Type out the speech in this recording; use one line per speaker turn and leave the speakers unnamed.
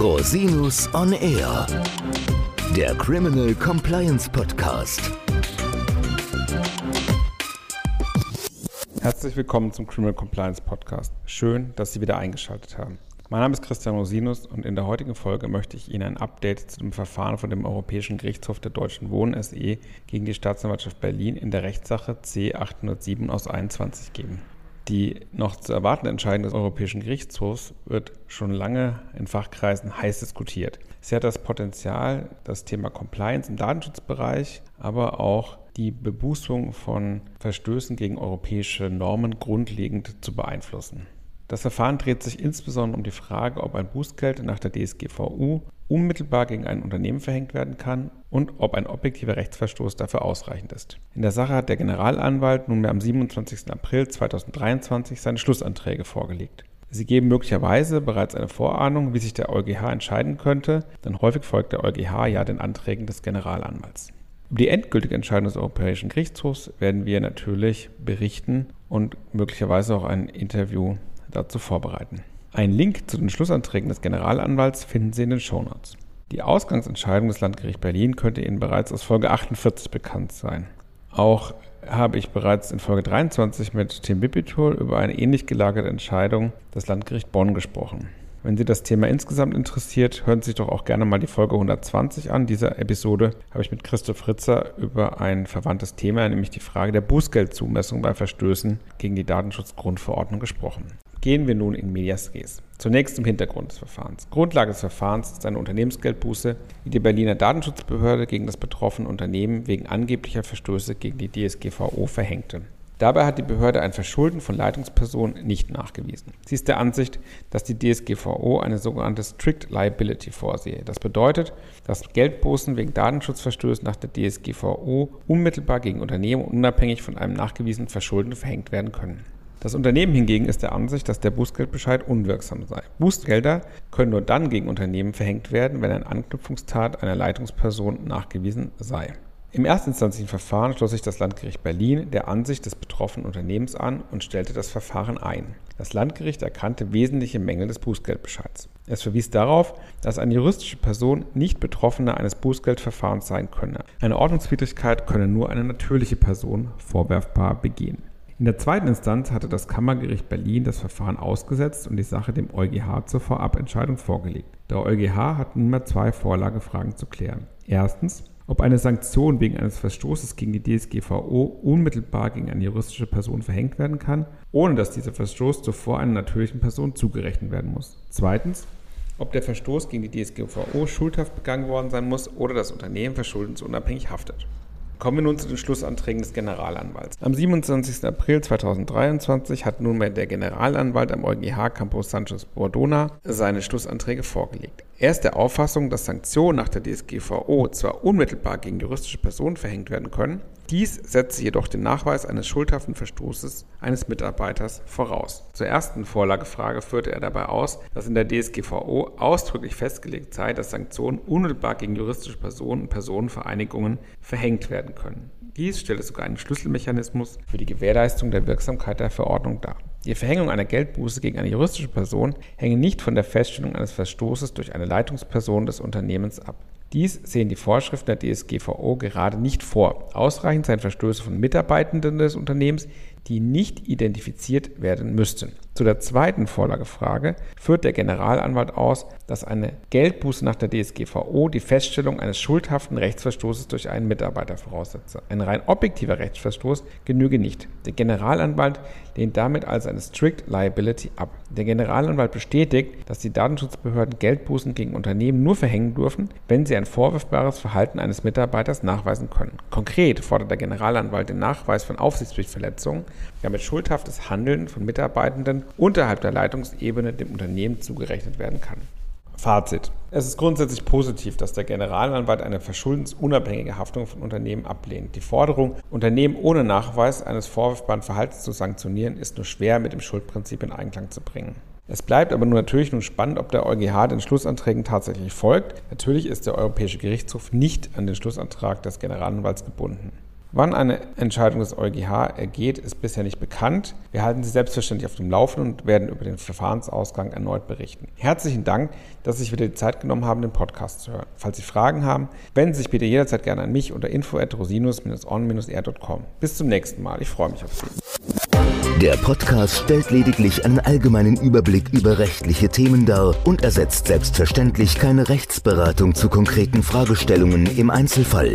Rosinus on Air, der Criminal Compliance Podcast.
Herzlich willkommen zum Criminal Compliance Podcast. Schön, dass Sie wieder eingeschaltet haben. Mein Name ist Christian Rosinus und in der heutigen Folge möchte ich Ihnen ein Update zu dem Verfahren von dem Europäischen Gerichtshof der Deutschen Wohnen SE gegen die Staatsanwaltschaft Berlin in der Rechtssache C807 aus 21 geben. Die noch zu erwartende Entscheidung des Europäischen Gerichtshofs wird schon lange in Fachkreisen heiß diskutiert. Sie hat das Potenzial, das Thema Compliance im Datenschutzbereich, aber auch die Bebußung von Verstößen gegen europäische Normen grundlegend zu beeinflussen. Das Verfahren dreht sich insbesondere um die Frage, ob ein Bußgeld nach der DSGVO unmittelbar gegen ein Unternehmen verhängt werden kann und ob ein objektiver Rechtsverstoß dafür ausreichend ist. In der Sache hat der Generalanwalt nunmehr am 27. April 2023 seine Schlussanträge vorgelegt. Sie geben möglicherweise bereits eine Vorahnung, wie sich der EuGH entscheiden könnte, denn häufig folgt der EuGH ja den Anträgen des Generalanwalts. Über die endgültige Entscheidung des Europäischen Gerichtshofs werden wir natürlich berichten und möglicherweise auch ein Interview dazu vorbereiten. Einen Link zu den Schlussanträgen des Generalanwalts finden Sie in den Shownotes. Die Ausgangsentscheidung des Landgerichts Berlin könnte Ihnen bereits aus Folge 48 bekannt sein. Auch habe ich bereits in Folge 23 mit Tim Bipitol über eine ähnlich gelagerte Entscheidung des Landgerichts Bonn gesprochen. Wenn Sie das Thema insgesamt interessiert, hören Sie sich doch auch gerne mal die Folge 120 an. Dieser Episode habe ich mit Christoph Ritzer über ein verwandtes Thema, nämlich die Frage der Bußgeldzumessung bei Verstößen gegen die Datenschutzgrundverordnung gesprochen. Gehen wir nun in Medias Res. Zunächst zum Hintergrund des Verfahrens. Grundlage des Verfahrens ist eine Unternehmensgeldbuße, die die Berliner Datenschutzbehörde gegen das betroffene Unternehmen wegen angeblicher Verstöße gegen die DSGVO verhängte. Dabei hat die Behörde ein Verschulden von Leitungspersonen nicht nachgewiesen. Sie ist der Ansicht, dass die DSGVO eine sogenannte Strict Liability vorsehe. Das bedeutet, dass Geldbußen wegen Datenschutzverstößen nach der DSGVO unmittelbar gegen Unternehmen unabhängig von einem nachgewiesenen Verschulden verhängt werden können. Das Unternehmen hingegen ist der Ansicht, dass der Bußgeldbescheid unwirksam sei. Bußgelder können nur dann gegen Unternehmen verhängt werden, wenn eine Anknüpfungstat einer Leitungsperson nachgewiesen sei. Im erstinstanzlichen Verfahren schloss sich das Landgericht Berlin der Ansicht des betroffenen Unternehmens an und stellte das Verfahren ein. Das Landgericht erkannte wesentliche Mängel des Bußgeldbescheids. Es verwies darauf, dass eine juristische Person nicht Betroffene eines Bußgeldverfahrens sein könne. Eine Ordnungswidrigkeit könne nur eine natürliche Person vorwerfbar begehen. In der zweiten Instanz hatte das Kammergericht Berlin das Verfahren ausgesetzt und die Sache dem EuGH zur Vorabentscheidung vorgelegt. Der EuGH hat nunmehr zwei Vorlagefragen zu klären. Erstens, ob eine Sanktion wegen eines Verstoßes gegen die DSGVO unmittelbar gegen eine juristische Person verhängt werden kann, ohne dass dieser Verstoß zuvor einer natürlichen Person zugerechnet werden muss. Zweitens, ob der Verstoß gegen die DSGVO schuldhaft begangen worden sein muss oder das Unternehmen verschuldensunabhängig haftet. Kommen wir nun zu den Schlussanträgen des Generalanwalts. Am 27. April 2023 hat nunmehr der Generalanwalt am EuGH Campus Sanchez Bordona seine Schlussanträge vorgelegt. Er ist der Auffassung, dass Sanktionen nach der DSGVO zwar unmittelbar gegen juristische Personen verhängt werden können, dies setze jedoch den Nachweis eines schuldhaften Verstoßes eines Mitarbeiters voraus. Zur ersten Vorlagefrage führte er dabei aus, dass in der DSGVO ausdrücklich festgelegt sei, dass Sanktionen unmittelbar gegen juristische Personen und Personenvereinigungen verhängt werden können. Dies stelle sogar einen Schlüsselmechanismus für die Gewährleistung der Wirksamkeit der Verordnung dar. Die Verhängung einer Geldbuße gegen eine juristische Person hänge nicht von der Feststellung eines Verstoßes durch eine Leitungsperson des Unternehmens ab. Dies sehen die Vorschriften der DSGVO gerade nicht vor. Ausreichend seien Verstöße von Mitarbeitenden des Unternehmens, die nicht identifiziert werden müssten. Zu der zweiten Vorlagefrage führt der Generalanwalt aus, dass eine Geldbuße nach der DSGVO die Feststellung eines schuldhaften Rechtsverstoßes durch einen Mitarbeiter voraussetze. Ein rein objektiver Rechtsverstoß genüge nicht. Der Generalanwalt lehnt damit also eine Strict Liability ab. Der Generalanwalt bestätigt, dass die Datenschutzbehörden Geldbußen gegen Unternehmen nur verhängen dürfen, wenn sie ein vorwurfbares Verhalten eines Mitarbeiters nachweisen können. Konkret fordert der Generalanwalt den Nachweis von Aufsichtspflichtverletzungen, damit schuldhaftes Handeln von Mitarbeitenden unterhalb der Leitungsebene dem Unternehmen zugerechnet werden kann. Fazit. Es ist grundsätzlich positiv, dass der Generalanwalt eine verschuldensunabhängige Haftung von Unternehmen ablehnt. Die Forderung, Unternehmen ohne Nachweis eines vorwurfbaren Verhaltens zu sanktionieren, ist nur schwer mit dem Schuldprinzip in Einklang zu bringen. Es bleibt aber nur natürlich nun spannend, ob der EuGH den Schlussanträgen tatsächlich folgt. Natürlich ist der Europäische Gerichtshof nicht an den Schlussantrag des Generalanwalts gebunden. Wann eine Entscheidung des EuGH ergeht, ist bisher nicht bekannt. Wir halten Sie selbstverständlich auf dem Laufenden und werden über den Verfahrensausgang erneut berichten. Herzlichen Dank, dass Sie sich wieder die Zeit genommen haben, den Podcast zu hören. Falls Sie Fragen haben, wenden Sie sich bitte jederzeit gerne an mich unter info@rosinus-on-r.com. Bis zum nächsten Mal. Ich freue mich auf Sie.
Der Podcast stellt lediglich einen allgemeinen Überblick über rechtliche Themen dar und ersetzt selbstverständlich keine Rechtsberatung zu konkreten Fragestellungen im Einzelfall.